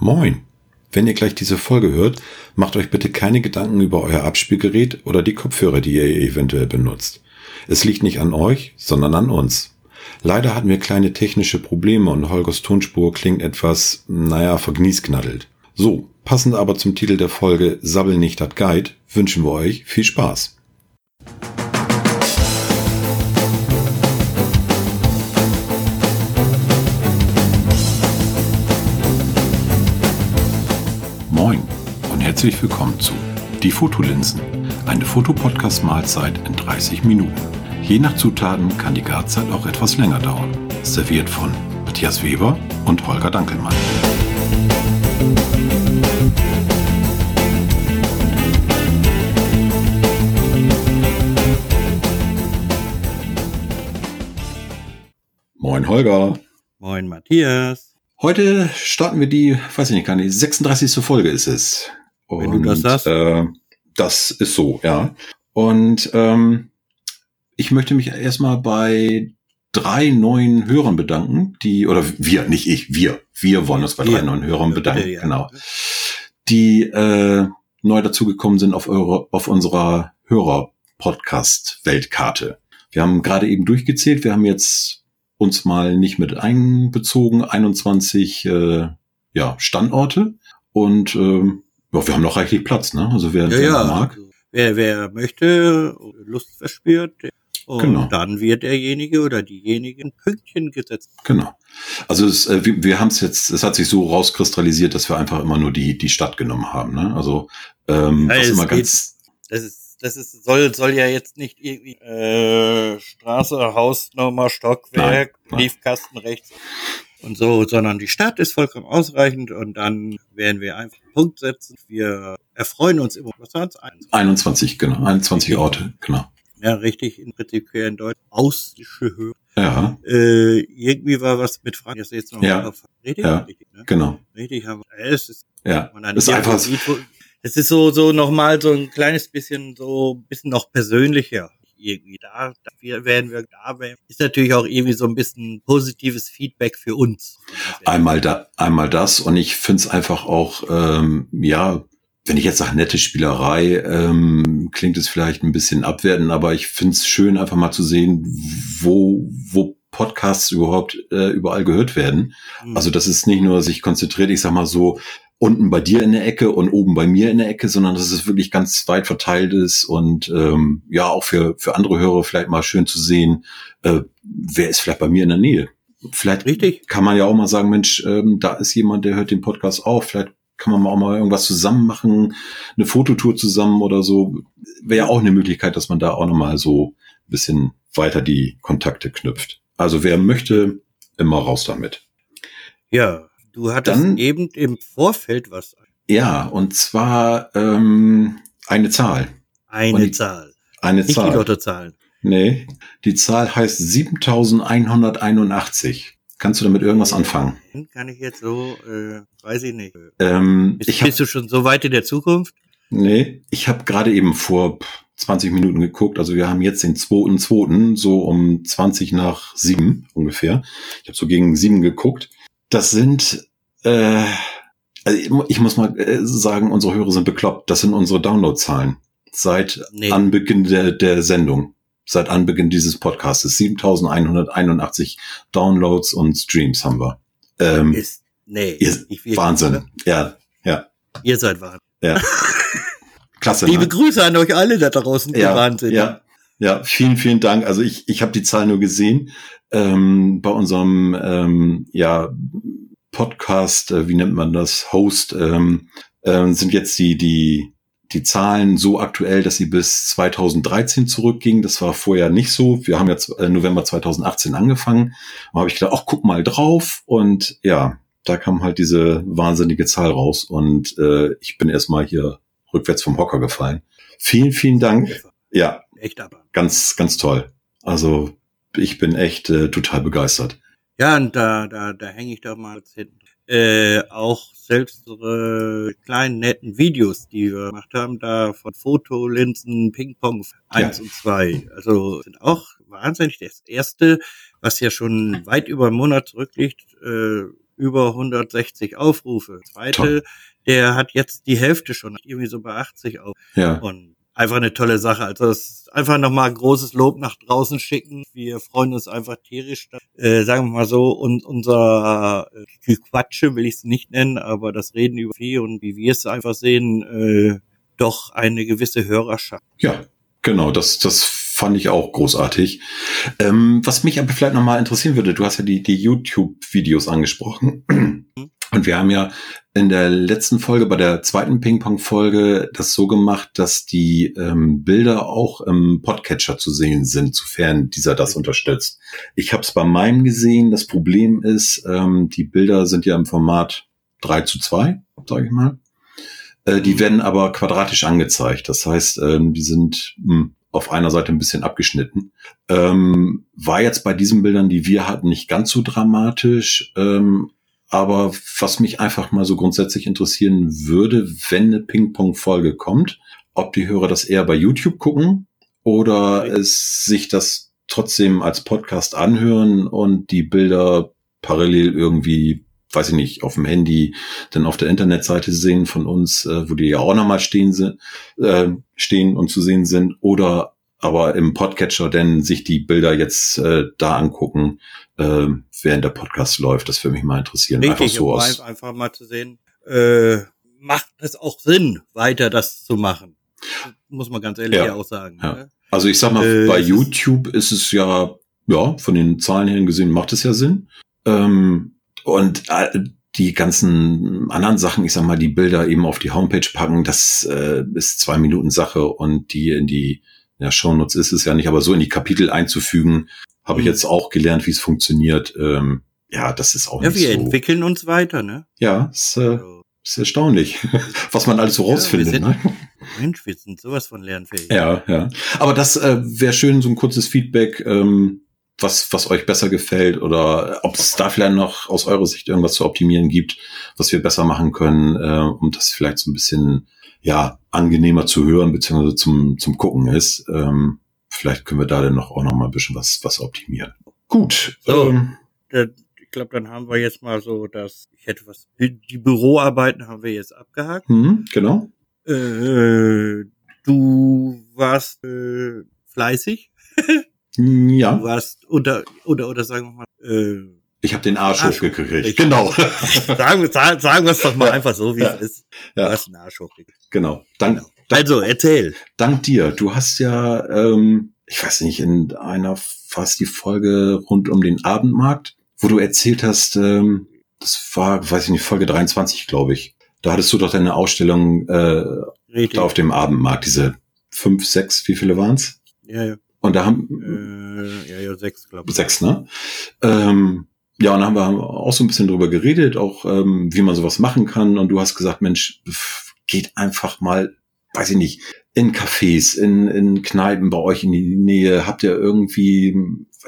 Moin! Wenn ihr gleich diese Folge hört, macht euch bitte keine Gedanken über euer Abspielgerät oder die Kopfhörer, die ihr eventuell benutzt. Es liegt nicht an euch, sondern an uns. Leider hatten wir kleine technische Probleme und Holgers Tonspur klingt etwas, naja, vergniesknaddelt. So, passend aber zum Titel der Folge Sabbel nicht dat Guide, wünschen wir euch viel Spaß. Herzlich willkommen zu Die Fotolinsen, eine Fotopodcast-Mahlzeit in 30 Minuten. Je nach Zutaten kann die Garzeit auch etwas länger dauern. Serviert von Matthias Weber und Holger Dankelmann. Moin Holger. Moin Matthias. Heute starten wir die, weiß ich nicht, die 36. Folge ist es. Wenn du das sagst. Äh, das ist so, ja. Und ähm, ich möchte mich erstmal bei drei neuen Hörern bedanken, die, oder wir, nicht ich, wir, wir wollen uns bei drei neuen Hörern Ja, bedanken, bitte, ja. genau, die äh, neu dazugekommen sind auf, eure, auf unserer Hörer-Podcast-Weltkarte. Wir haben gerade eben durchgezählt, wir haben jetzt uns mal nicht mit einbezogen, 21 äh, ja, Standorte und ähm, ja, wir haben noch reichlich Platz, ne? Also wer, Ja, wer ja. mag. Also, wer, wer möchte, Lust verspürt, und Genau. dann wird derjenige oder diejenige ein Pünktchen gesetzt. Genau. Also es, äh, wir, wir haben es jetzt, es hat sich so rauskristallisiert, dass wir einfach immer nur die die Stadt genommen haben. Ne? Also ähm, Ja, was immer geht- ganz Das ist, das ist, soll, soll ja jetzt nicht irgendwie äh, Straße, Hausnummer, Stockwerk, Nein, nein. Briefkasten rechts und so, sondern die Stadt ist vollkommen ausreichend und dann werden wir einfach einen Punkt setzen. Wir erfreuen uns immer, was waren's? Eins. 21, genau, 21 Orte, genau. Ja, richtig, im Prinzip quer in Deutsch. Austische Höhe. Ja, Äh, irgendwie war was mit Fragen, das jetzt noch Ja. mal auf- Richtig? Ja. Richtig, ne? genau. Richtig haben wir. Ja, Es ist, Ja, man dann ist einfach sieht, es ist so, so nochmal so ein kleines bisschen, so ein bisschen noch persönlicher. Irgendwie da, da werden wir da werden. Ist natürlich auch irgendwie so ein bisschen positives Feedback für uns. einmal da, einmal das und ich finde es einfach auch, ähm, ja, wenn ich jetzt sage nette Spielerei, ähm, klingt es vielleicht ein bisschen abwertend, aber ich finde es schön, einfach mal zu sehen, wo, wo Podcasts überhaupt äh, überall gehört werden. Hm. Also das ist nicht nur sich konzentriert, ich sag mal so, unten bei dir in der Ecke und oben bei mir in der Ecke, sondern dass es wirklich ganz weit verteilt ist und ähm, ja, auch für, für andere Hörer vielleicht mal schön zu sehen, äh, wer ist vielleicht bei mir in der Nähe. Vielleicht Richtig. kann man ja auch mal sagen, Mensch, ähm, da ist jemand, der hört den Podcast auf, vielleicht kann man mal auch mal irgendwas zusammen machen, eine Fototour zusammen oder so. Wäre ja auch eine Möglichkeit, dass man da auch nochmal so ein bisschen weiter die Kontakte knüpft. Also wer möchte, immer raus damit. Ja, du hattest Dann- eben im Vorfeld was. Ja, und zwar ähm, eine Zahl. Eine die- Zahl. Eine Nicht die Zahl. Lottozahlen. Nee, die Zahl heißt 7181. Kannst du damit irgendwas anfangen? Kann ich jetzt so, äh, weiß ich nicht. Ähm, Bist, ich hab, bist du schon so weit in der Zukunft? nee, ich habe gerade eben vor pff, 20 Minuten geguckt. Also wir haben jetzt den 2.2., so um 20 nach 7 ungefähr. Ich habe so gegen 7 geguckt. Das sind, äh, also ich mu- ich muss mal äh, sagen, unsere Hörer sind bekloppt. Das sind unsere Downloadzahlen seit Nee. Anbeginn der, der Sendung. Seit Anbeginn dieses Podcastes. 7181 Downloads und Streams haben wir. Ähm, Ist, nee. ihr, Wahnsinn. oder? Ja, ja, Ihr seid Wahnsinn. ja. Klasse. Liebe ne? Grüße an euch alle da draußen, ja, Wahnsinn. Ja, ja, vielen, vielen Dank. Also ich, ich habe die Zahl nur gesehen ähm, bei unserem ähm, ja, Podcast, äh, wie nennt man das, Host, ähm, ähm, sind jetzt die, die, die Zahlen so aktuell, dass sie bis 2013 zurückgingen. Das war vorher nicht so. Wir haben jetzt äh, November 2018 angefangen. Da habe ich gedacht, ach, guck mal drauf. Und ja, da kam halt diese wahnsinnige Zahl raus. Und äh, ich bin erstmal hier rückwärts vom Hocker gefallen. Vielen, vielen Dank. Ja, Echt aber. Ganz, ganz toll. Also ich bin echt äh, total begeistert. Ja, und da, da, da hänge ich doch mal hinten. Äh, auch selbst unsere kleinen netten Videos, die wir gemacht haben, da von Fotolinsen, Ping-Pong 1 Ja. und 2. Also sind auch wahnsinnig das erste, was ja schon weit über einen Monat zurückliegt, äh, über 160 Aufrufe. Zweite, Top. der hat jetzt die Hälfte schon, irgendwie so bei 80 auf. Ja. Und einfach eine tolle Sache. Also das einfach nochmal großes Lob nach draußen schicken. Wir freuen uns einfach tierisch. Äh, sagen wir mal so, und unser äh, Quatsche will ich es nicht nennen, aber das Reden über Vieh und wie wir es einfach sehen, äh, doch eine gewisse Hörerschaft. Ja, genau, das, das fand ich auch großartig. Ähm, was mich aber vielleicht nochmal interessieren würde, du hast ja die, die YouTube-Videos angesprochen. Mhm. Und wir haben ja in der letzten Folge, bei der zweiten Ping-Pong-Folge, das so gemacht, dass die ähm, Bilder auch im Podcatcher zu sehen sind, sofern dieser das unterstützt. Ich habe es bei meinem gesehen. Das Problem ist, ähm, die Bilder sind ja im Format 3 zu 2, sage ich mal. Äh, die mhm. werden aber quadratisch angezeigt. Das heißt, ähm, die sind mh, hm, auf einer Seite ein bisschen abgeschnitten. Ähm, war jetzt bei diesen Bildern, die wir hatten, nicht ganz so dramatisch. Ähm, aber was mich einfach mal so grundsätzlich interessieren würde, wenn eine Ping-Pong-Folge kommt, ob die Hörer das eher bei YouTube gucken oder es sich das trotzdem als Podcast anhören und die Bilder parallel irgendwie, weiß ich nicht, auf dem Handy, dann auf der Internetseite sehen von uns, äh, wo die ja auch nochmal stehen sind, äh, stehen und zu sehen sind, oder aber im Podcatcher denn sich die Bilder jetzt äh, da angucken, äh, während der Podcast läuft. Das würde mich mal interessieren. Richtig, einfach so aus. Einfach mal zu sehen, äh, macht es auch Sinn, weiter das zu machen? Muss man ganz ehrlich ja. auch sagen. Ja. Ne? Also ich sag mal, äh, bei YouTube ist es ja, ja, von den Zahlen her gesehen macht es ja Sinn. Ähm, und äh, die ganzen anderen Sachen, ich sag mal, die Bilder eben auf die Homepage packen, das äh, ist zwei Minuten Sache und die in die ja, Shownotes ist es ja nicht, aber so in die Kapitel einzufügen, habe ich mhm. jetzt auch gelernt, wie es funktioniert. Ähm, ja, das ist auch ja, nicht so. Ja, wir entwickeln uns weiter, ne? Ja, ist, äh, also ist erstaunlich, was man alles so ja, rausfindet. Sind, ne? Mensch, wir sind sowas von lernfähig. Ja, ja. Aber das äh, wäre schön, so ein kurzes Feedback, ähm, was, was euch besser gefällt oder ob es da vielleicht noch aus eurer Sicht irgendwas zu optimieren gibt, was wir besser machen können, äh, um das vielleicht so ein bisschen ja angenehmer zu hören beziehungsweise zum zum gucken ist. Ähm, vielleicht können wir da dann noch auch noch mal ein bisschen was was optimieren. Gut. So, ähm, ich glaube, dann haben wir jetzt mal so, dass ich hätte was. Die Büroarbeiten haben wir jetzt abgehakt. Mhm, genau. Äh, du warst äh, fleißig. ja. Du warst oder oder oder sagen wir mal. Äh, ich habe den Arsch, Arsch hochgekriegt. Genau. sagen, sagen, sagen wir es doch mal einfach so, wie ja. es ist. Du ja. hast den Arsch hochgekriegt. Genau. Dank, genau. Also, erzähl. Dank dir. Du hast ja, ähm, ich weiß nicht, in einer fast die Folge rund um den Abendmarkt, wo du erzählt hast, ähm, das war, weiß ich nicht, Folge 23, glaube ich. Da hattest du doch deine Ausstellung äh, da auf dem Abendmarkt, diese fünf, sechs, wie viele waren's? Ja, ja. Und da haben äh, ja, ja, sechs, glaube ich. Sechs, ne? Ähm, ja, und dann haben wir auch so ein bisschen drüber geredet, auch ähm, wie man sowas machen kann. Und du hast gesagt, Mensch, geht einfach mal, weiß ich nicht, in Cafés, in, in Kneipen bei euch in die Nähe. Habt ihr irgendwie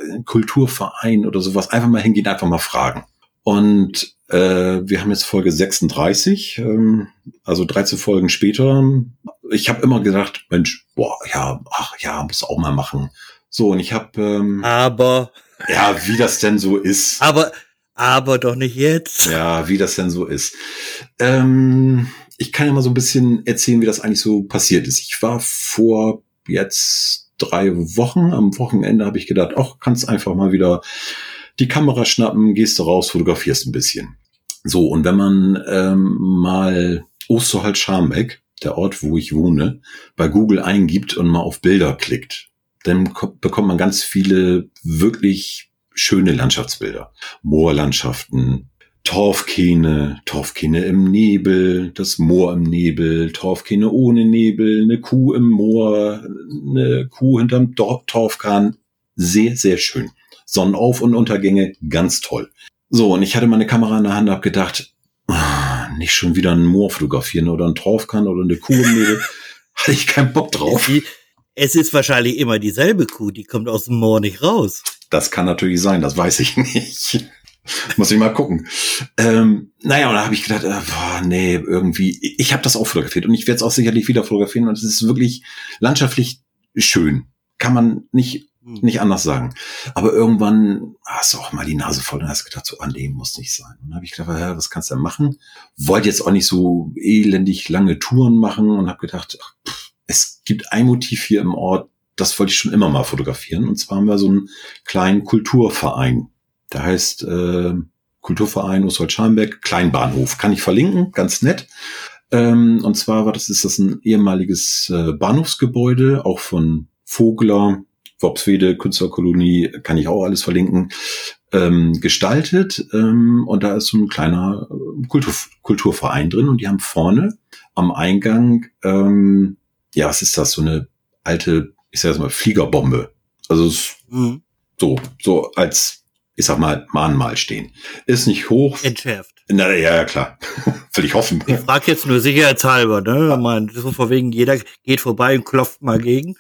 einen Kulturverein oder sowas? Einfach mal hingehen, einfach mal fragen. Und äh, wir haben jetzt Folge 36, ähm, also 13 Folgen später. Ich habe immer gedacht, Mensch, boah, ja, ach ja, muss auch mal machen. So, und ich habe... Ähm, Aber ja, wie das denn so ist. Aber, aber doch nicht jetzt. Ja, wie das denn so ist. Ähm, ich kann ja mal so ein bisschen erzählen, wie das eigentlich so passiert ist. Ich war vor jetzt drei Wochen, am Wochenende habe ich gedacht, ach, kannst einfach mal wieder die Kamera schnappen, gehst du raus, fotografierst ein bisschen. So, und wenn man ähm, mal Osterholz-Scharmbeck, der Ort, wo ich wohne, bei Google eingibt und mal auf Bilder klickt, dann bekommt man ganz viele wirklich schöne Landschaftsbilder. Moorlandschaften, Torfkähne, Torfkähne im Nebel, das Moor im Nebel, Torfkähne ohne Nebel, eine Kuh im Moor, eine Kuh hinterm Torfkahn. Sehr, sehr schön. Sonnenauf- und Untergänge, ganz toll. So, und ich hatte meine Kamera in der Hand, hab gedacht, ah, nicht schon wieder ein Moor fotografieren oder ein Torfkahn oder eine Kuh im Nebel. Hatte ich keinen Bock drauf. Es ist wahrscheinlich immer dieselbe Kuh, die kommt aus dem Moor nicht raus. Das kann natürlich sein, das weiß ich nicht. Muss ich mal gucken. Ähm, naja, und da habe ich gedacht, äh, boah, nee, irgendwie, ich habe das auch fotografiert und ich werde es auch sicherlich wieder fotografieren und es ist wirklich landschaftlich schön. Kann man nicht Hm. Nicht anders sagen. Aber irgendwann hast du auch mal die Nase voll und hast gedacht, so, an ah, dem muss nicht sein. Und dann habe ich gedacht, ja, was kannst du denn machen? Wollte jetzt auch nicht so elendig lange Touren machen und habe gedacht, ach, pff, es gibt ein Motiv hier im Ort, das wollte ich schon immer mal fotografieren. Und zwar haben wir so einen kleinen Kulturverein. Der heißt äh, Kulturverein Oswald-Scharmbeck, Kleinbahnhof. Kann ich verlinken, ganz nett. Ähm, und zwar war das, ist das ein ehemaliges äh, Bahnhofsgebäude, auch von Vogler, Worpswede, Künstlerkolonie, kann ich auch alles verlinken, ähm, gestaltet. Ähm, und da ist so ein kleiner äh, Kultur, Kulturverein drin und die haben vorne am Eingang, ähm, ja, was ist das, so eine alte, ich sag mal, Fliegerbombe. Also mhm. so, so als, ich sag mal, Mahnmal stehen. Ist nicht hoch. Entschärft. Na ja, ja, klar. Will ich hoffen. Ich frage jetzt nur sicherheitshalber, ne? Man, so vor wegen, jeder geht vorbei und klopft mal gegen.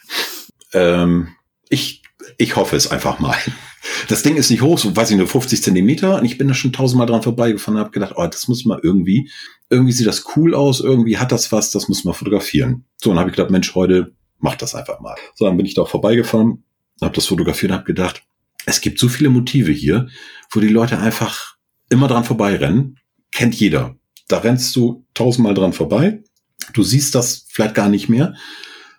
Ähm, ich, ich hoffe es einfach mal. Das Ding ist nicht hoch, so weiß ich nur 50 Zentimeter und ich bin da schon tausendmal dran vorbeigefahren und habe gedacht, oh, das muss mal irgendwie, irgendwie sieht das cool aus, irgendwie hat das was, das muss man fotografieren. So, und habe ich gedacht, Mensch, heute mach das einfach mal. So, dann bin ich da auch vorbeigefahren, habe das fotografiert und habe gedacht, es gibt so viele Motive hier, wo die Leute einfach immer dran vorbeirennen. Kennt jeder. Da rennst du tausendmal dran vorbei. Du siehst das vielleicht gar nicht mehr.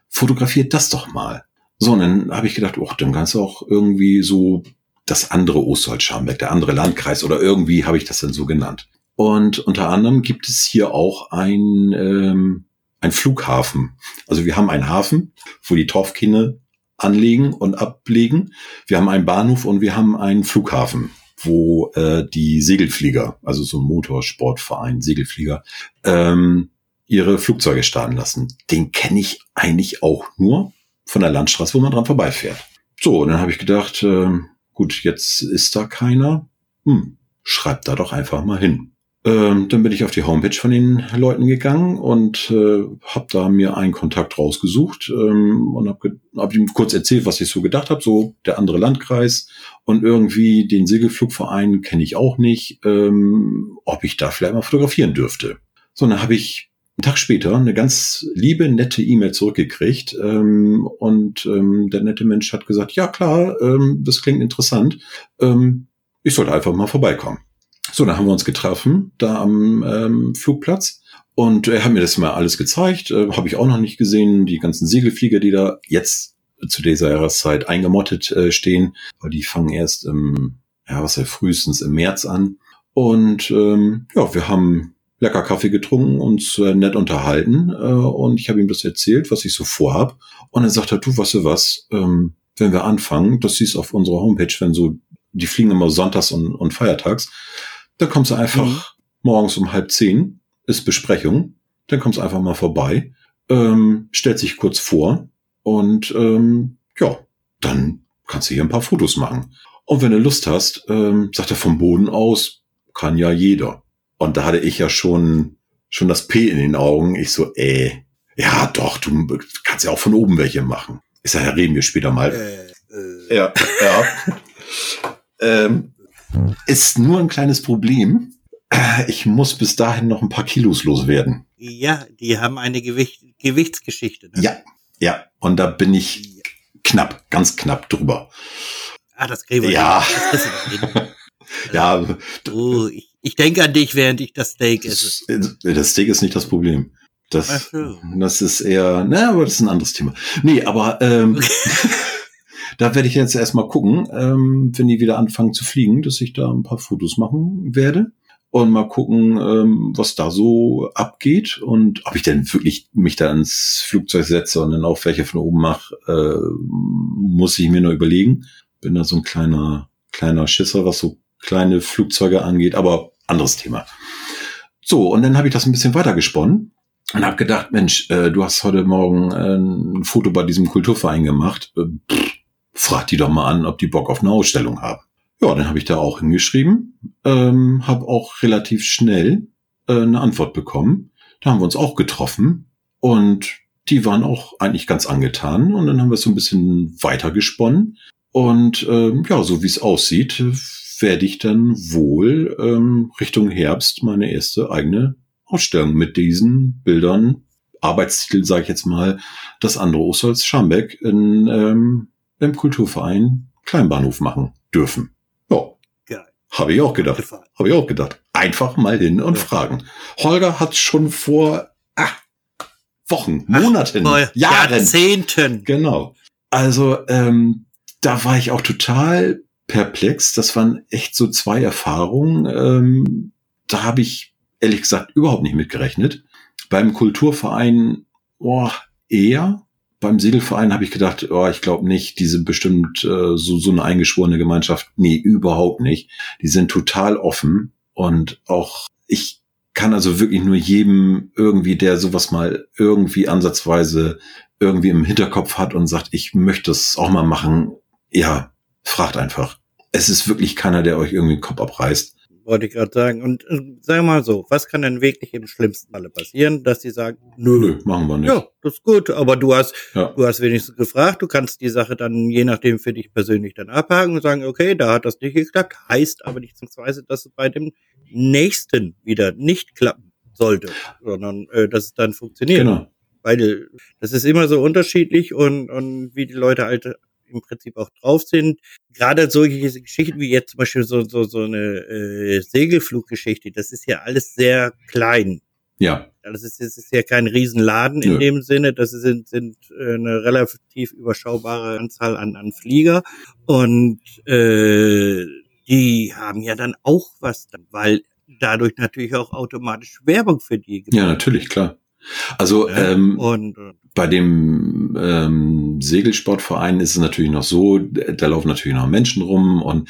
Fotografiert das doch mal. So, und dann habe ich gedacht, oh, dann kannst du auch irgendwie so das andere Ostholz-Scharmbeck, der andere Landkreis oder irgendwie habe ich das dann so genannt. Und unter anderem gibt es hier auch ein, ähm, ein Flughafen. Also wir haben einen Hafen, wo die Torfkinder anlegen und ablegen. Wir haben einen Bahnhof und wir haben einen Flughafen, wo äh, die Segelflieger, also so ein Motorsportverein, Segelflieger, ähm, ihre Flugzeuge starten lassen. Den kenne ich eigentlich auch nur von der Landstraße, wo man dran vorbeifährt. So, und dann habe ich gedacht, äh, gut, jetzt ist da keiner. Hm, schreibt da doch einfach mal hin. Ähm, dann bin ich auf die Homepage von den Leuten gegangen und äh, habe da mir einen Kontakt rausgesucht ähm, und habe hab ihm kurz erzählt, was ich so gedacht habe, so der andere Landkreis und irgendwie den Segelflugverein kenne ich auch nicht, ähm, ob ich da vielleicht mal fotografieren dürfte. So, dann habe ich einen Tag später eine ganz liebe, nette E-Mail zurückgekriegt ähm, und ähm, der nette Mensch hat gesagt, ja klar, ähm, das klingt interessant, ähm, ich sollte einfach mal vorbeikommen. So, dann haben wir uns getroffen, da am ähm, Flugplatz und er hat mir das mal alles gezeigt, äh, habe ich auch noch nicht gesehen, die ganzen Segelflieger, die da jetzt zu dieser Jahreszeit eingemottet äh, stehen, weil die fangen erst im, ja, was ja frühestens im März an. Und ähm, ja, wir haben lecker Kaffee getrunken, uns äh, nett unterhalten äh, und ich habe ihm das erzählt, was ich so vorhab. Und dann sagt er, du, weißt du was, ähm, wenn wir anfangen, das siehst auf unserer Homepage, wenn so, die fliegen immer sonntags und, und feiertags, da kommst du einfach mhm. morgens um halb zehn, ist Besprechung, dann kommst du einfach mal vorbei, ähm, stellt sich kurz vor und ähm, ja, dann kannst du hier ein paar Fotos machen. Und wenn du Lust hast, ähm, sagt er vom Boden aus, kann ja jeder. Und da hatte ich ja schon, schon das P in den Augen. Ich so, äh, ja doch, du kannst ja auch von oben welche machen. Ich sage, ja, reden wir später mal. Äh, äh. Ja, ja. ähm, ist nur ein kleines Problem. Ich muss bis dahin noch ein paar Kilos loswerden. Ja, die haben eine Gewicht, Gewichtsgeschichte. Ne? Ja, ja. Und da bin ich knapp, ganz knapp drüber. Ah, das kriegen wir. Ja. ja. Oh, ich ich denke an dich, während ich das Steak esse. Das Steak ist nicht das Problem. Das, so. das ist eher, na, aber das ist ein anderes Thema. Nee, aber ähm, da werde ich jetzt erstmal gucken, ähm, wenn die wieder anfangen zu fliegen, dass ich da ein paar Fotos machen werde und mal gucken, ähm, was da so abgeht und ob ich denn wirklich mich da ins Flugzeug setze und dann auch welche von oben mache, äh, muss ich mir nur überlegen. Bin da so ein kleiner, kleiner Schisser, was so kleine Flugzeuge angeht, aber anderes Thema. So, und dann habe ich das ein bisschen weiter gesponnen und habe gedacht, Mensch, äh, du hast heute Morgen äh, ein Foto bei diesem Kulturverein gemacht. Äh, pff, frag die doch mal an, ob die Bock auf eine Ausstellung haben. Ja, dann habe ich da auch hingeschrieben, ähm, habe auch relativ schnell äh, eine Antwort bekommen. Da haben wir uns auch getroffen und die waren auch eigentlich ganz angetan und dann haben wir es so ein bisschen weiter gesponnen und ähm, ja, so wie es aussieht, werde ich dann wohl ähm, Richtung Herbst meine erste eigene Ausstellung mit diesen Bildern, Arbeitstitel sage ich jetzt mal, das andere Ostholz Schambeck in, ähm, im Kulturverein Kleinbahnhof machen dürfen. Ja. Habe ich auch gedacht. Habe ich auch gedacht. Einfach mal hin und ja. fragen. Holger hat schon vor ach, Wochen, Monaten, Ach, Jahren. Jahrzehnten. Genau. Also ähm, da war ich auch total perplex. Das waren echt so zwei Erfahrungen. Ähm, da habe ich ehrlich gesagt überhaupt nicht mitgerechnet. Beim Kulturverein oh, eher. Beim Segelverein habe ich gedacht, oh, ich glaube nicht, die sind bestimmt äh, so, so eine eingeschworene Gemeinschaft. Nee, überhaupt nicht. Die sind total offen und auch ich kann also wirklich nur jedem irgendwie, der sowas mal irgendwie ansatzweise irgendwie im Hinterkopf hat und sagt, ich möchte es auch mal machen, ja, fragt einfach. Es ist wirklich keiner, der euch irgendwie den Kopf abreißt wollte ich gerade sagen. Und äh, sag mal so, was kann denn wirklich im schlimmsten Falle passieren, dass sie sagen, nö, nö, machen wir nicht. Ja, das ist gut, aber du hast, ja. du hast wenigstens gefragt, du kannst die Sache dann je nachdem für dich persönlich dann abhaken und sagen, okay, da hat das nicht geklappt, heißt aber nicht zwangsweise, dass es bei dem nächsten wieder nicht klappen sollte, sondern äh, dass es dann funktioniert. Genau. Weil das ist immer so unterschiedlich und, und wie die Leute halt im Prinzip auch drauf sind. Gerade solche Geschichten wie jetzt zum Beispiel so, so, so eine äh, Segelfluggeschichte, das ist ja alles sehr klein. Ja. Das ist, das ist ja kein Riesenladen in Nö. dem Sinne. Das sind, sind äh, eine relativ überschaubare Anzahl an, an Flieger. Und äh, die haben ja dann auch was, weil dadurch natürlich auch automatisch Werbung für die gibt. Ja, natürlich, klar. Also ähm, und, bei dem ähm, Segelsportverein ist es natürlich noch so, da laufen natürlich noch Menschen rum und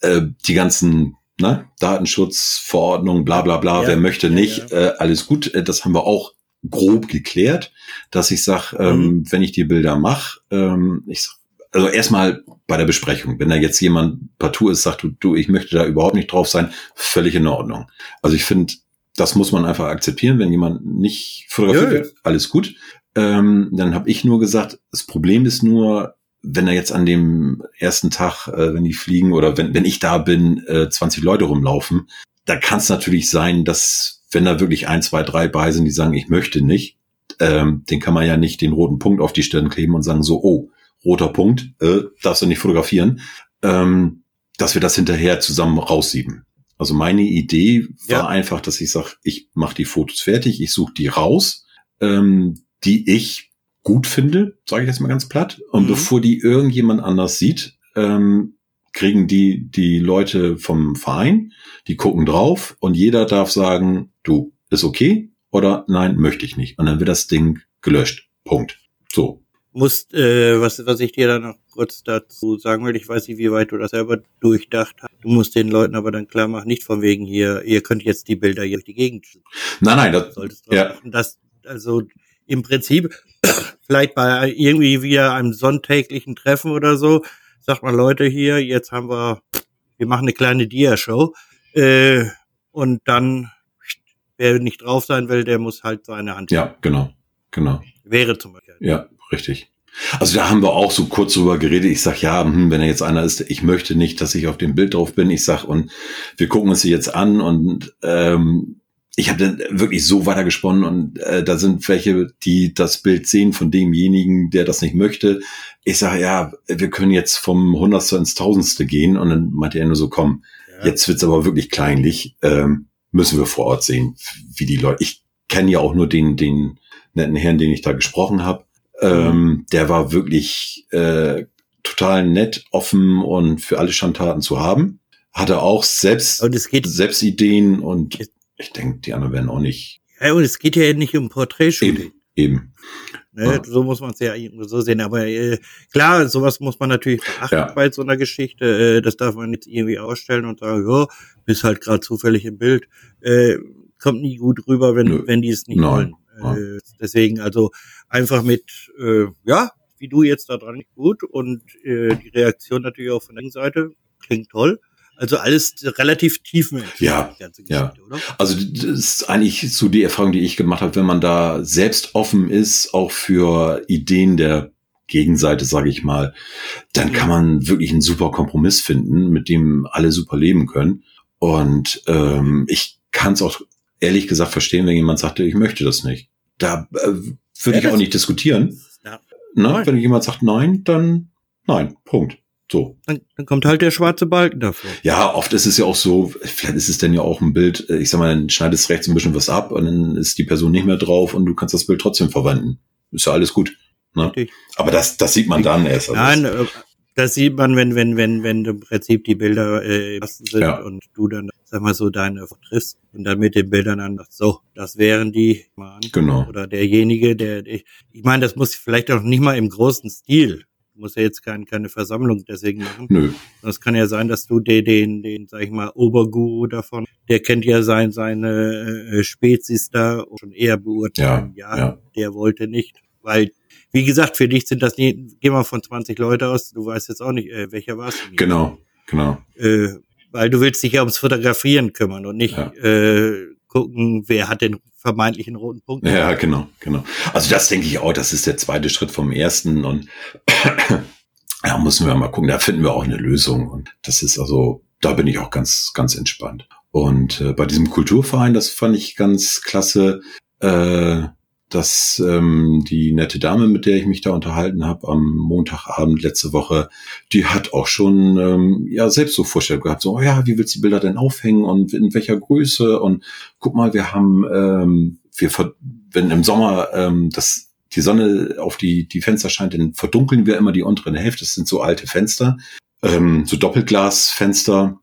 äh, die ganzen ne, Datenschutzverordnungen, bla bla bla, ja, wer möchte nicht, ja, ja. Äh, alles gut. Äh, das haben wir auch grob geklärt, dass ich sag, ähm, mhm. wenn ich die Bilder mache, ähm, ich sag, also erstmal bei der Besprechung, wenn da jetzt jemand partout ist, sagt, du, du, ich möchte da überhaupt nicht drauf sein, völlig in Ordnung. Also ich finde, das muss man einfach akzeptieren, wenn jemand nicht fotografiert wird, alles gut. Ähm, dann habe ich nur gesagt, das Problem ist nur, wenn er jetzt an dem ersten Tag, äh, wenn die fliegen oder wenn, wenn ich da bin, äh, 20 Leute rumlaufen, da kann es natürlich sein, dass wenn da wirklich ein, zwei, drei bei sind, die sagen, ich möchte nicht, ähm, den kann man ja nicht den roten Punkt auf die Stirn kleben und sagen so, oh, roter Punkt, äh, darfst du nicht fotografieren, ähm, dass wir das hinterher zusammen raussieben. Also meine Idee war ja. einfach, dass ich sage, ich mache die Fotos fertig, ich suche die raus, ähm, die ich gut finde, sage ich jetzt mal ganz platt. Und mhm. bevor die irgendjemand anders sieht, ähm, kriegen die die Leute vom Verein, die gucken drauf und jeder darf sagen, du, ist okay oder nein, möchte ich nicht. Und dann wird das Ding gelöscht. Punkt. So musst, äh, was, was ich dir dann noch kurz dazu sagen will, ich weiß nicht, wie weit du das selber durchdacht hast. Du musst den Leuten aber dann klar machen, nicht von wegen hier, ihr könnt jetzt die Bilder hier durch die Gegend schicken. Nein, nein, das, solltest ja. Machen, dass, also im Prinzip, vielleicht bei irgendwie wieder einem sonntäglichen Treffen oder so, sagt man Leute hier, jetzt haben wir, wir machen eine kleine Dia-Show, äh, und dann, wer nicht drauf sein will, der muss halt seine Hand. Ja, genau, genau. Wäre zum Beispiel. Ja, richtig. Also da haben wir auch so kurz drüber geredet. Ich sag ja, hm, wenn er jetzt einer ist, ich möchte nicht, dass ich auf dem Bild drauf bin. Ich sag und wir gucken uns sie jetzt an und ähm, ich habe dann wirklich so weitergesponnen und äh, da sind welche, die das Bild sehen von demjenigen, der das nicht möchte. Ich sage ja, wir können jetzt vom Hundertste ins Tausendste gehen und dann meinte er nur so, komm, ja. jetzt wird's aber wirklich kleinlich. Ähm, müssen wir vor Ort sehen, wie die Leute. Ich kenne ja auch nur den den netten Herrn, den ich da gesprochen habe. Ähm, der war wirklich äh, total nett, offen und für alle Schandtaten zu haben. Hatte auch selbst, selbst Ideen und ich denke, die anderen werden auch nicht. Ja, und es geht ja nicht um Porträtshooting. Eben. eben. Ne, ja. So muss man es ja so sehen. Aber äh, klar, sowas muss man natürlich beachten ja. bei so einer Geschichte. Äh, das darf man nicht irgendwie ausstellen und sagen, ja, bist halt gerade zufällig im Bild. Äh, kommt nie gut rüber, wenn, wenn die es nicht Nein. wollen. Äh, deswegen also einfach mit, äh, ja, wie du jetzt da dran gut und äh, die Reaktion natürlich auch von der Seite klingt toll. Also alles relativ tiefmäntig. Ja, ja. Oder? Also das ist eigentlich so die Erfahrung, die ich gemacht habe, wenn man da selbst offen ist, auch für Ideen der Gegenseite, sage ich mal, dann kann man wirklich einen super Kompromiss finden, mit dem alle super leben können. Und ähm, ich kann es auch ehrlich gesagt verstehen, wenn jemand sagte, ich möchte das nicht. Da äh, würde ja, ich auch nicht diskutieren. Ja. Na, wenn jemand sagt nein, dann Nein, Punkt. So. Dann, dann kommt halt der schwarze Balken davor. Ja, oft ist es ja auch so, vielleicht ist es denn ja auch ein Bild, äh, ich sag mal, dann schneidest rechts ein bisschen was ab und dann ist die Person nicht mehr drauf und du kannst das Bild trotzdem verwenden. Ist ja alles gut. Ne? Aber das, das sieht man dann erst. Also Nein, äh, das sieht man, wenn, wenn, wenn, wenn im Prinzip die Bilder äh, sind ja. und du dann, sag mal so, deine triffst und dann mit den Bildern dann so, das wären die Mann genau. oder derjenige, der, ich, ich meine, das muss vielleicht auch nicht mal im großen Stil muss ja jetzt kein, keine Versammlung deswegen machen. Nö. Das kann ja sein, dass du den, den, den, sag ich mal, Oberguru davon, der kennt ja sein, seine äh, Spezies da schon eher beurteilen. Ja, ja, ja, der wollte nicht. Weil, wie gesagt, für dich sind das nie, geh mal von 20 Leute aus, du weißt jetzt auch nicht, äh, welcher war es. Genau, genau. Äh, weil du willst dich ja ums Fotografieren kümmern und nicht ja. äh, gucken, wer hat den vermeintlichen roten Punkt. Ja, genau, genau. Also das denke ich auch, das ist der zweite Schritt vom ersten und da müssen wir mal gucken, da finden wir auch eine Lösung und das ist also, da bin ich auch ganz, ganz entspannt. Und äh, bei diesem Kulturverein, das fand ich ganz klasse, äh, dass ähm, die nette Dame, mit der ich mich da unterhalten habe am Montagabend letzte Woche, die hat auch schon ähm, ja selbst so Vorstellungen gehabt, so oh ja, wie willst du die Bilder denn aufhängen und in welcher Größe und guck mal, wir haben ähm, wir wenn im Sommer ähm, das die Sonne auf die die Fenster scheint, dann verdunkeln wir immer die unteren Hälfte. Das sind so alte Fenster, ähm, so Doppelglasfenster.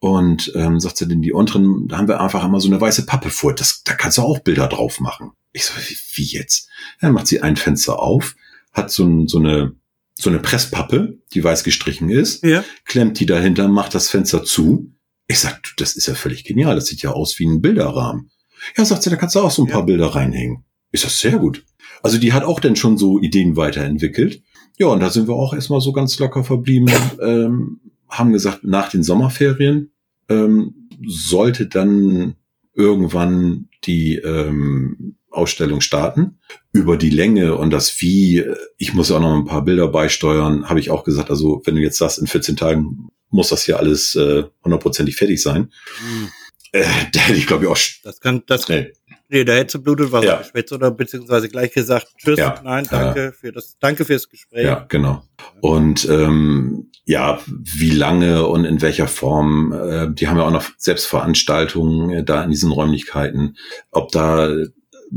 Und ähm, sagt sie denn die unteren, da haben wir einfach immer so eine weiße Pappe vor. Das, da kannst du auch Bilder drauf machen. Ich so, wie, wie jetzt? Dann macht sie ein Fenster auf, hat so, ein, so eine so eine Presspappe, die weiß gestrichen ist, ja. klemmt die dahinter, macht das Fenster zu. Ich sag, das ist ja völlig genial. Das sieht ja aus wie ein Bilderrahmen. Ja, sagt sie, da kannst du auch so ein ja. paar Bilder reinhängen. Ist das sehr gut. Also die hat auch dann schon so Ideen weiterentwickelt. Ja, und da sind wir auch erstmal so ganz locker verblieben, ähm, haben gesagt, nach den Sommerferien ähm, sollte dann irgendwann die ähm, Ausstellung starten. Über die Länge und das Wie, ich muss auch noch ein paar Bilder beisteuern, habe ich auch gesagt, also wenn du jetzt sagst, in 14 Tagen muss das hier alles äh, hundertprozentig fertig sein. Mhm. Äh, da hätte ich, glaube ich, auch. Das kann, das, nee. Nee da hätte blutet was ja. geschwätzt oder beziehungsweise gleich gesagt, tschüss, ja. nein, danke ja. für das, danke fürs Gespräch. Ja, genau. Und ähm, ja, wie lange und in welcher Form, äh, die haben ja auch noch Selbstveranstaltungen äh, da in diesen Räumlichkeiten, ob da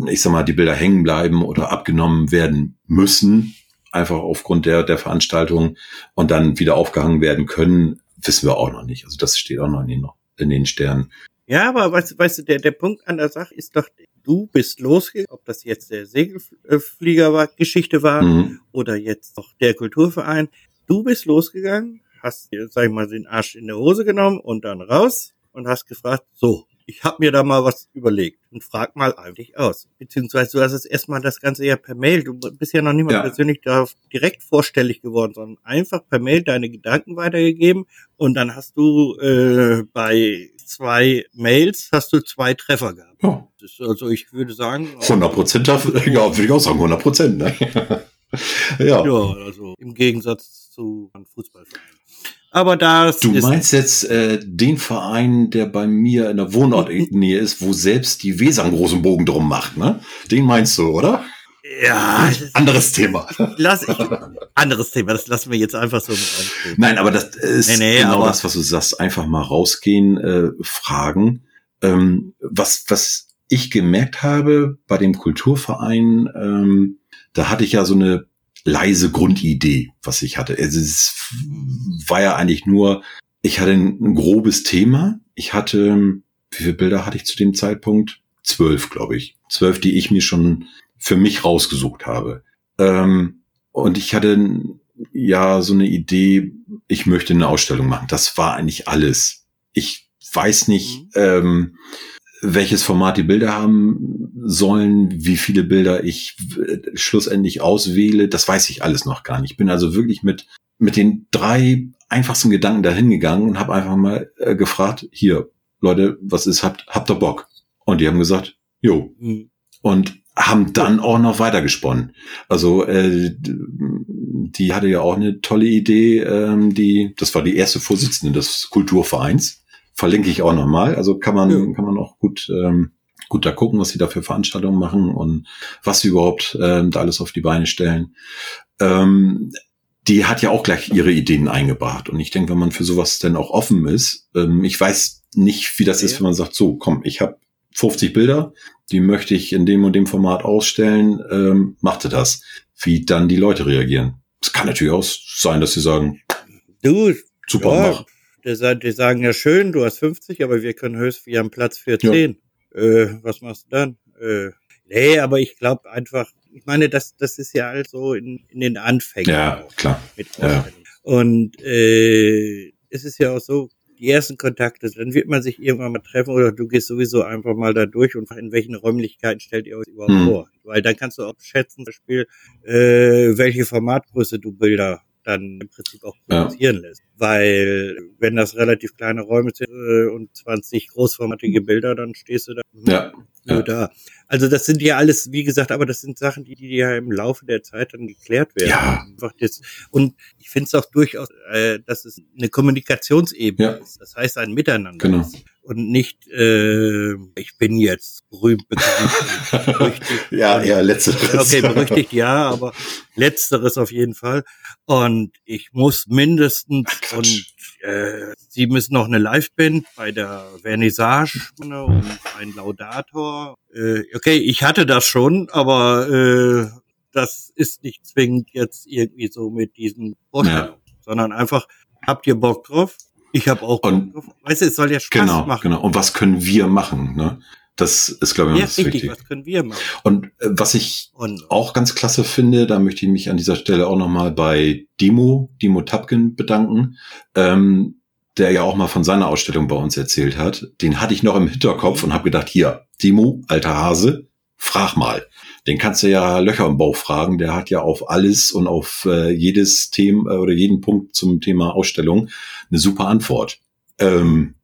ich sag mal, die Bilder hängen bleiben oder abgenommen werden müssen, einfach aufgrund der, der Veranstaltung und dann wieder aufgehangen werden können, wissen wir auch noch nicht. Also das steht auch noch in den, in den Sternen. Ja, aber weißt, weißt du, der, der Punkt an der Sache ist doch, du bist losgegangen, ob das jetzt der Segelflieger war, mhm. oder jetzt auch der Kulturverein. Du bist losgegangen, hast dir, sag ich mal, den Arsch in der Hose genommen und dann raus und hast gefragt, so, ich habe mir da mal was überlegt und frag mal eigentlich aus. Beziehungsweise du hast es erstmal das Ganze ja per Mail, du bist ja noch niemand ja. persönlich da direkt vorstellig geworden, sondern einfach per Mail deine Gedanken weitergegeben und dann hast du äh, bei zwei Mails hast du zwei Treffer gehabt. Ja. also ich würde sagen 100 Prozent, ja, würde ich auch sagen 100 Prozent. Ne? ja. ja, also im Gegensatz zu einem Fußballverein. Aber das Du meinst jetzt äh, den Verein, der bei mir in der Wohnortnähe ist, wo selbst die Weser einen großen Bogen drum macht, ne? Den meinst du, oder? Ja. Anderes Thema. Lass ich, anderes Thema, das lassen wir jetzt einfach so mit Nein, aber das ist nee, nee, genau das, was du sagst. Einfach mal rausgehen, äh, fragen. Ähm, was, was ich gemerkt habe bei dem Kulturverein, ähm, da hatte ich ja so eine leise Grundidee, was ich hatte. Also es war ja eigentlich nur, ich hatte ein, grobes Thema. Ich hatte, wie viele Bilder hatte ich zu dem Zeitpunkt? Zwölf, glaube ich. Zwölf, die ich mir schon für mich rausgesucht habe. Ähm, und ich hatte ja so eine Idee, ich möchte eine Ausstellung machen. Das war eigentlich alles. Ich weiß nicht, mhm. ähm, welches Format die Bilder haben sollen, wie viele Bilder ich äh, schlussendlich auswähle, das weiß ich alles noch gar nicht. Ich bin also wirklich mit, mit den drei einfachsten Gedanken dahin gegangen und habe einfach mal äh, gefragt, hier, Leute, was ist, habt, habt ihr Bock? Und die haben gesagt, jo. Mhm. Und haben dann auch noch weitergesponnen. Also äh, die hatte ja auch eine tolle Idee, ähm, die, das war die erste Vorsitzende des Kulturvereins verlinke ich auch nochmal. Also kann man, ja. kann man auch gut, ähm, gut da gucken, was sie da für Veranstaltungen machen und was sie überhaupt ähm, da alles auf die Beine stellen. Ähm, die hat ja auch gleich ihre Ideen eingebracht. Und ich denke, wenn man für sowas denn auch offen ist, ähm, ich weiß nicht, wie das ja. ist, wenn man sagt, so, komm, ich habe 50 Bilder, die möchte ich in dem und dem Format ausstellen, ähm, machte das. Wie dann die Leute reagieren. Es kann natürlich auch sein, dass sie sagen, du, super, ja, mach. Die, die sagen ja schön, du hast 50, aber wir können höchst, wir haben Platz für 10. Ja. Äh, was machst du dann? Äh, nee, aber ich glaube einfach, ich meine, das, das ist ja alles so in, in den Anfängen. Ja, klar. Ja. Und äh, es ist ja auch so, die ersten Kontakte, dann wird man sich irgendwann mal treffen oder du gehst sowieso einfach mal da durch und in welchen Räumlichkeiten stellt ihr euch überhaupt hm. vor? Weil dann kannst du auch schätzen, zum Beispiel, äh, welche Formatgröße du Bilder dann im Prinzip auch produzieren ja. lässt. Weil wenn das relativ kleine Räume sind äh, und 20 großformatige Bilder, dann stehst du da. Ja. Ja. da. Also das sind ja alles, wie gesagt, aber das sind Sachen, die, die ja im Laufe der Zeit dann geklärt werden. Ja. Und ich finde es auch durchaus, äh, dass es eine Kommunikationsebene ja. ist. Das heißt ein Miteinander. Genau. Ist und nicht, äh, ich bin jetzt berühmt bekannt. berüchtigt. ja, ja, letzteres. Okay, berüchtigt ja, aber letzteres auf jeden Fall. Und ich muss mindestens Ach, und äh, sie müssen noch eine Liveband bei der Vernissage und ein Laudator. Äh, okay, ich hatte das schon, aber äh, das ist nicht zwingend jetzt irgendwie so mit diesen Vorstellungen, ja. sondern einfach, habt ihr Bock drauf? Ich habe auch. Und, weißt du, es soll ja Spaß genau, machen. Genau. Und was können wir machen? Ne? Das ist, glaube ich, ja, das richtig, wichtig. Was können wir machen? Und äh, was ich und, auch ganz klasse finde, da möchte ich mich an dieser Stelle auch nochmal bei Dimo, Dimo Tapkin bedanken, ähm, der ja auch mal von seiner Ausstellung bei uns erzählt hat. Den hatte ich noch im Hinterkopf und habe gedacht, hier, Dimo, alter Hase, frag mal. Den kannst du ja Löcher im Bauch fragen. Der hat ja auf alles und auf äh, jedes Thema äh, oder jeden Punkt zum Thema Ausstellung eine super Antwort. Ähm,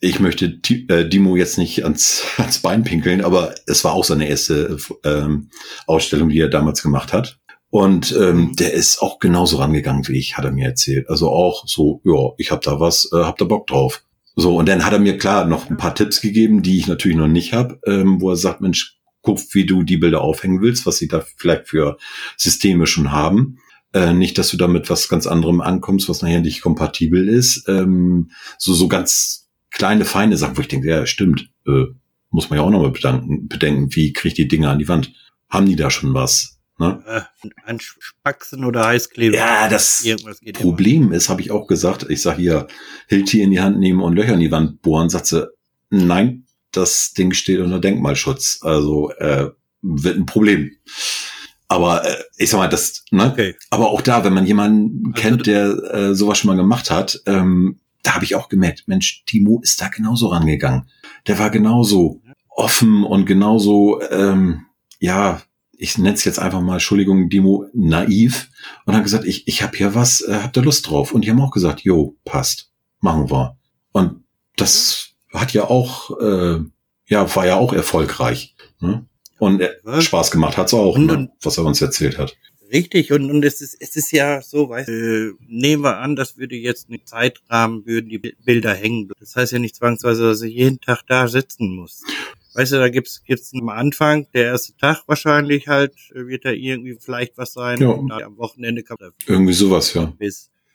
ich möchte äh, Dimo jetzt nicht ans, ans Bein pinkeln, aber es war auch seine erste ähm, Ausstellung, die er damals gemacht hat. Und ähm, mhm. der ist auch genauso rangegangen wie ich, hat er mir erzählt. Also auch so, ja, ich hab da was, äh, hab da Bock drauf. So, und dann hat er mir klar noch ein paar Tipps gegeben, die ich natürlich noch nicht habe, ähm, wo er sagt, Mensch, guck, wie du die Bilder aufhängen willst, was sie da vielleicht für Systeme schon haben. Äh, nicht, dass du damit was ganz anderem ankommst, was nachher nicht kompatibel ist. Ähm, so, so ganz kleine, feine Sachen, wo ich denke, ja, stimmt, äh, muss man ja auch nochmal bedenken, bedenken, wie kriege ich die Dinge an die Wand? Haben die da schon was? Ne? Äh, an Spaxen oder Heißkleber. Ja, das Problem immer. ist, habe ich auch gesagt, ich sage hier, Hilti in die Hand nehmen und Löcher in die Wand bohren, sagt sie, nein, das Ding steht unter Denkmalschutz. Also äh, wird ein Problem. Aber äh, ich sag mal, das, ne? Okay. Aber auch da, wenn man jemanden also, kennt, der äh, sowas schon mal gemacht hat, ähm, da habe ich auch gemerkt, Mensch, Timo ist da genauso rangegangen. Der war genauso offen und genauso, ähm, ja, ich nenne es jetzt einfach mal, Entschuldigung, Dimo, naiv. Und hat gesagt, ich, ich habe hier was, äh, habt ihr Lust drauf? Und die haben auch gesagt, jo, passt, machen wir. Und das hat ja auch, äh, ja, war ja auch erfolgreich. Ne? Und äh, Spaß gemacht hat's auch, und, ne? was er uns erzählt hat. Richtig, und, und es ist, es ist ja so, weißt äh, nehmen wir an, das würde jetzt einen Zeitrahmen, würden die Bilder hängen. Das heißt ja nicht zwangsweise, dass ich jeden Tag da sitzen muss. Weißt du, da gibt's gibt's am Anfang, der erste Tag wahrscheinlich halt, äh, wird da irgendwie vielleicht was sein. Ja. Und am Wochenende kann Irgendwie sowas, ja.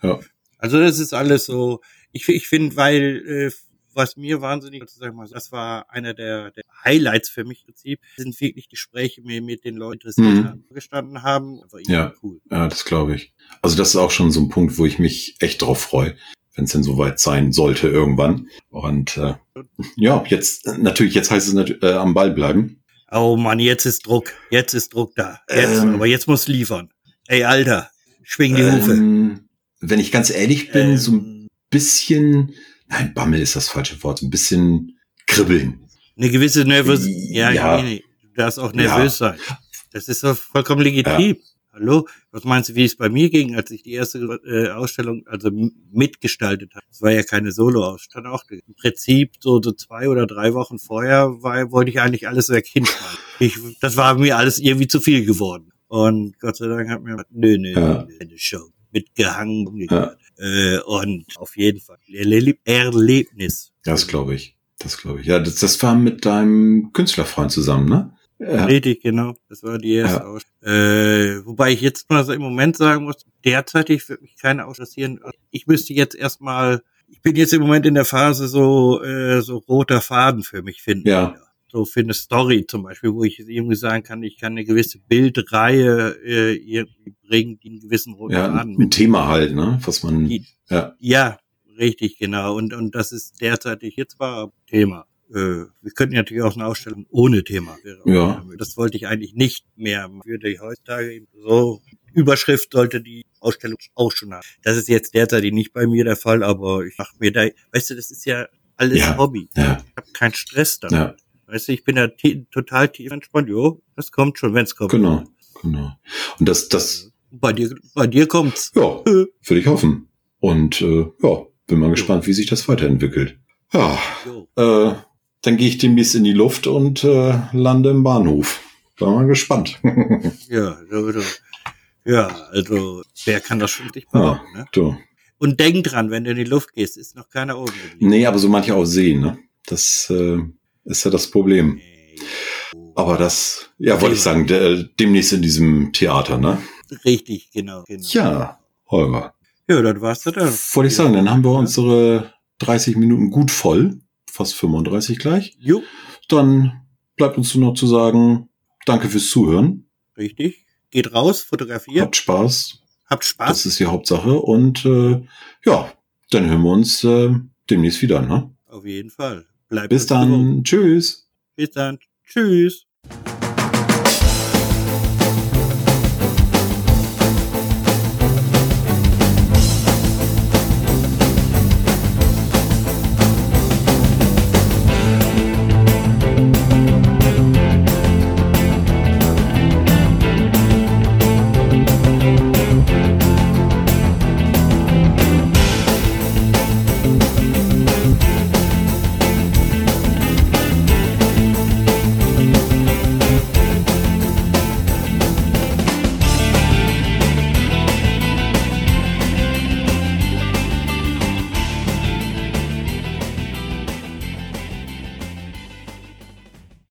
Ja. Also das ist alles so, ich, ich finde, weil äh, was mir wahnsinnig, sag mal, das war einer der, der Highlights für mich im Prinzip, sind wirklich Gespräche mit, mit den Leuten, die mhm. gestanden haben. ja, cool. ja, das glaube ich. Also das ist auch schon so ein Punkt, wo ich mich echt drauf freue, wenn es denn soweit sein sollte irgendwann. Und äh, ja, jetzt natürlich, jetzt heißt es äh, am Ball bleiben. Oh Mann, jetzt ist Druck, jetzt ist Druck da. Jetzt, ähm, aber jetzt muss liefern. Ey, Alter, schwing die Hufe. Ähm, wenn ich ganz ehrlich bin, ähm, so ein bisschen nein, Bammel ist das falsche Wort, ein bisschen kribbeln. Eine gewisse Nervosität. Ja, ja. Nee, nee. du darfst auch nervös ja. sein. Das ist doch vollkommen legitim. Ja. Hallo, was meinst du, wie es bei mir ging, als ich die erste äh, Ausstellung also mitgestaltet habe? Es war ja keine Solo-Ausstellung. Auch im Prinzip so, so zwei oder drei Wochen vorher war, wollte ich eigentlich alles weg hinschmeißen. Ich, das war mir alles irgendwie zu viel geworden. Und Gott sei Dank hat mir gesagt, nö, nö, ja. eine Show mitgehangen. Ja. Äh, und auf jeden Fall Erlebnis. Das glaube ich. Das glaube ich. Ja, das, das war mit deinem Künstlerfreund zusammen, ne? Ja. Richtig, genau. Das war die erste ja. äh, Wobei ich jetzt mal so im Moment sagen muss, derzeitig wird mich keine auslassieren. Ich müsste jetzt erstmal, ich bin jetzt im Moment in der Phase so, äh, so roter Faden für mich finden. Ja. So für eine Story zum Beispiel, wo ich irgendwie sagen kann, ich kann eine gewisse Bildreihe äh, irgendwie bringen, die einen gewissen roten ja, Faden mit. Ein Thema halt, ne? Was man. Die, ja. ja, richtig, genau. Und, und das ist derzeitig jetzt war Thema. Äh, wir könnten natürlich auch eine Ausstellung ohne Thema. Ja. Das wollte ich eigentlich nicht mehr. Würde ich heutzutage so Überschrift sollte die Ausstellung auch schon haben. Das ist jetzt derzeit nicht bei mir der Fall, aber ich mache mir da, weißt du, das ist ja alles ja, Hobby. Ja. Ich habe keinen Stress damit. Ja. Weißt du, ich bin da total tief entspannt. Jo, das kommt schon, wenn es kommt. Genau, genau. Und das, das. Bei dir, bei dir kommt's. Ja, würde ich hoffen. Und äh, ja, bin mal gespannt, wie sich das weiterentwickelt. Ja, äh, dann gehe ich demnächst in die Luft und äh, lande im Bahnhof. Bin mal gespannt. ja, ja, also wer kann das schon dich behaupten, ja, ne? Du. Und denk dran, wenn du in die Luft gehst, ist noch keiner oben geblieben. Nee, aber so manche auch sehen, ne? Das äh, ist ja das Problem. Aber das, ja, wollte ich sagen, de, demnächst in diesem Theater, ne? Richtig, genau, genau. Ja, Holger. Ja, das war's dann. Wollte ich sagen, dann haben wir unsere 30 Minuten gut voll fast 35 gleich. Jo. Dann bleibt uns nur noch zu sagen, danke fürs Zuhören. Richtig. Geht raus, fotografiert. Habt Spaß. Habt Spaß. Das ist die Hauptsache. Und äh, ja, dann hören wir uns äh, demnächst wieder. Ne? Auf jeden Fall. Bleibt Bis dann. Tschüss. Bis dann. Tschüss.